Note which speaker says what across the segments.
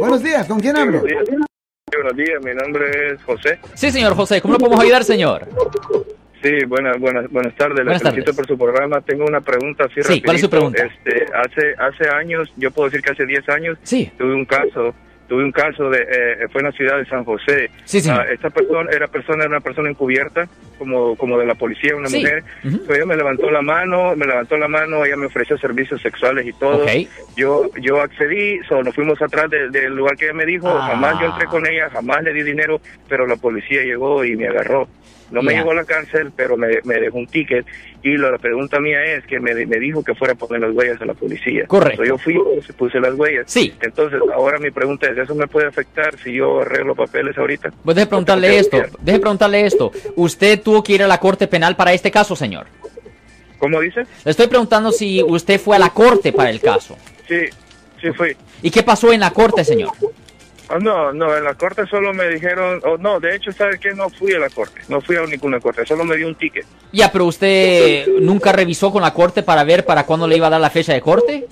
Speaker 1: Buenos días, ¿con quién hablo?
Speaker 2: Buenos días. Buenos días, mi nombre es José.
Speaker 3: Sí, señor José, ¿cómo lo podemos ayudar, señor?
Speaker 2: Sí, buenas, buenas, buenas tardes.
Speaker 3: Buenas
Speaker 2: Les felicito
Speaker 3: tardes.
Speaker 2: por su programa. Tengo una pregunta así
Speaker 3: Sí, ¿cuál es su pregunta?
Speaker 2: Este, hace, hace años, yo puedo decir que hace 10 años,
Speaker 3: Sí.
Speaker 2: tuve un caso, tuve un caso de, eh, fue en la ciudad de San José.
Speaker 3: Sí.
Speaker 2: Ah, esta persona era persona, era una persona encubierta, como, como de la policía, una
Speaker 3: Sí.
Speaker 2: mujer. So, ella me levantó la mano, me levantó la mano, ella me ofreció servicios sexuales y todo. Yo, yo accedí, so, nos fuimos atrás de- del lugar que ella me dijo,
Speaker 3: Ah.
Speaker 2: jamás yo entré con ella, jamás le di dinero, pero la policía llegó y me agarró. No me a la cárcel, pero me, me dejó un ticket. Y la, la pregunta mía es que me, me dijo que fuera a poner las huellas a la policía.
Speaker 3: Correcto.
Speaker 2: So, yo fui, puse- puse las huellas.
Speaker 3: Sí.
Speaker 2: Entonces, ahora mi pregunta es, ¿eso me puede afectar si yo arreglo papeles ahorita?
Speaker 3: Pues deje preguntarle esto, deje preguntarle esto. ¿Usted tuvo que ir a la corte penal para este caso, señor?
Speaker 2: ¿Cómo dice?
Speaker 3: Le estoy preguntando si usted fue a la corte para el caso.
Speaker 2: Sí, sí fui.
Speaker 3: ¿Y qué pasó en la corte, señor?
Speaker 2: Ah, no, no, en la corte solo me dijeron, oh, no, de hecho, ¿sabe qué? No fui a la corte, no fui a ninguna corte, solo me dio un ticket.
Speaker 3: Ya, pero usted nunca revisó con la corte para ver para cuándo le iba a dar la fecha de corte.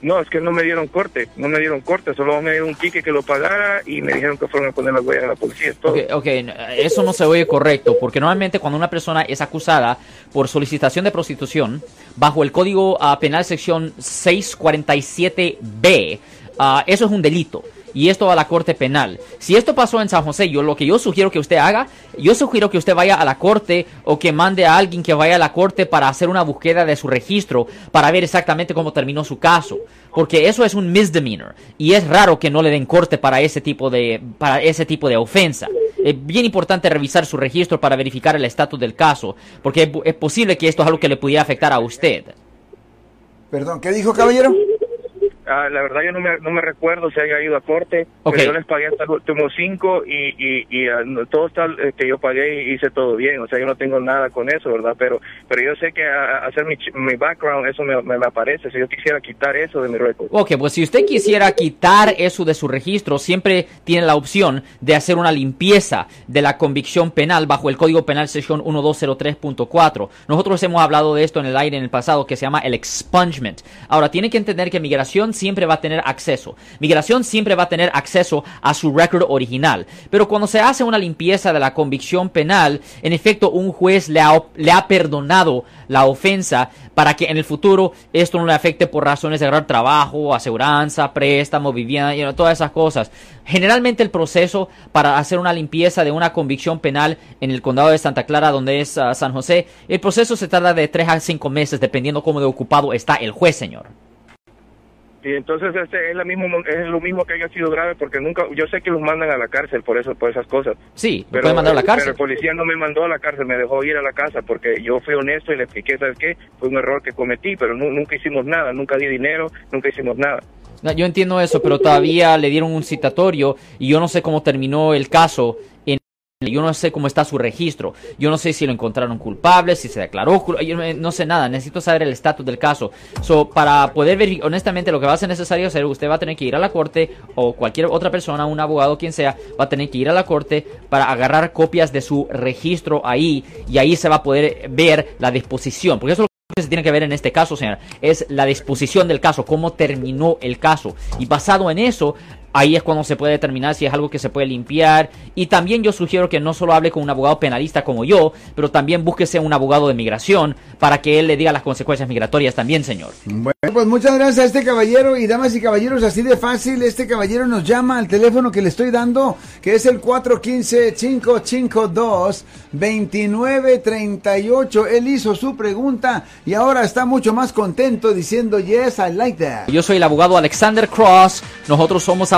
Speaker 2: No, es que no me dieron corte, no me dieron corte, solo me dieron un ticket que lo pagara y me dijeron que fueron a poner las huellas a la policía, todo.
Speaker 3: Ok, ok, eso no se oye correcto, porque normalmente cuando una persona es acusada por solicitación de prostitución, bajo el Código ah, Penal sección 647B, ah, eso es un delito. Y esto a la corte penal. Si esto pasó en San José, yo lo que yo sugiero que usted haga, yo sugiero que usted vaya a la corte o que mande a alguien que vaya a la corte para hacer una búsqueda de su registro para ver exactamente cómo terminó su caso, porque eso es un misdemeanor y es raro que no le den corte para ese tipo de para ese tipo de ofensa. Es bien importante revisar su registro para verificar el estatus del caso, porque es, es posible que esto es algo que le pudiera afectar a usted.
Speaker 1: Perdón, ¿qué dijo, caballero?
Speaker 2: Ah, la verdad yo no me, no me recuerdo si haya ido a corte,
Speaker 3: Ok.
Speaker 2: pero yo les pagué hasta los últimos cinco y, y, y ah, todo está eh, que yo pagué y hice todo bien, o sea, yo no tengo nada con eso, ¿verdad? Pero pero yo sé que a- a hacer mi, mi background, eso me, me, me aparece, si yo quisiera quitar eso de mi récord.
Speaker 3: Ok, pues si usted quisiera quitar eso de su registro, siempre tiene la opción de hacer una limpieza de la convicción penal bajo el Código Penal sección 1203.4. Nosotros hemos hablado de esto en el aire en el pasado que se llama el expungement. Ahora, tiene que entender que migración siempre va a tener acceso. Migración siempre va a tener acceso a su récord original. Pero cuando se hace una limpieza de la convicción penal, en efecto, un juez le ha, le ha perdonado la ofensa para que en el futuro esto no le afecte por razones de agarrar trabajo, aseguranza, préstamo, vivienda, you todas esas cosas. Generalmente el proceso para hacer una limpieza de una convicción penal en el condado de Santa Clara, donde es ah, San José, el proceso se tarda de 3 a 5 meses, dependiendo cómo de ocupado está el juez, señor.
Speaker 2: Y entonces este es, la mismo, es lo mismo que haya sido grave porque nunca, yo sé que los mandan a la cárcel por eso, por esas cosas.
Speaker 3: Sí,
Speaker 2: Pero,
Speaker 3: pueden mandar a la cárcel.
Speaker 2: pero el policía no me mandó a la cárcel, me dejó ir a la casa porque yo fui honesto y le expliqué, ¿sabes qué? Fue un error que cometí, pero nu- nunca hicimos nada, nunca di dinero, nunca hicimos nada.
Speaker 3: Yo entiendo eso, pero todavía le dieron un citatorio y yo no sé cómo terminó el caso. En, yo no sé cómo está su registro. Yo no sé si lo encontraron culpable, si se declaró cul- Yo no, sé nada. Necesito saber el estatus del caso. So, para poder ver, honestamente, lo que va a ser necesario hacer, usted va a tener que ir a la corte o cualquier otra persona, un abogado, quien sea, va a tener que ir a la corte para agarrar copias de su registro ahí y ahí se va a poder ver la disposición. Porque eso es lo que se tiene que ver en este caso, señor, es la disposición del caso, cómo terminó el caso. Y basado en eso, ahí es cuando se puede determinar si es algo que se puede limpiar. Y también yo sugiero que no solo hable con un abogado penalista como yo, pero también búsquese un abogado de migración para que él le diga las consecuencias migratorias también, señor.
Speaker 1: Bueno, pues muchas gracias a este caballero y damas y caballeros, así de fácil, este caballero nos llama al teléfono que le estoy dando, que es el 415-552-2938. Él hizo su pregunta y ahora está mucho más contento diciendo, yes, I like that.
Speaker 3: Yo soy el abogado Alexander Cross. Nosotros somos abogados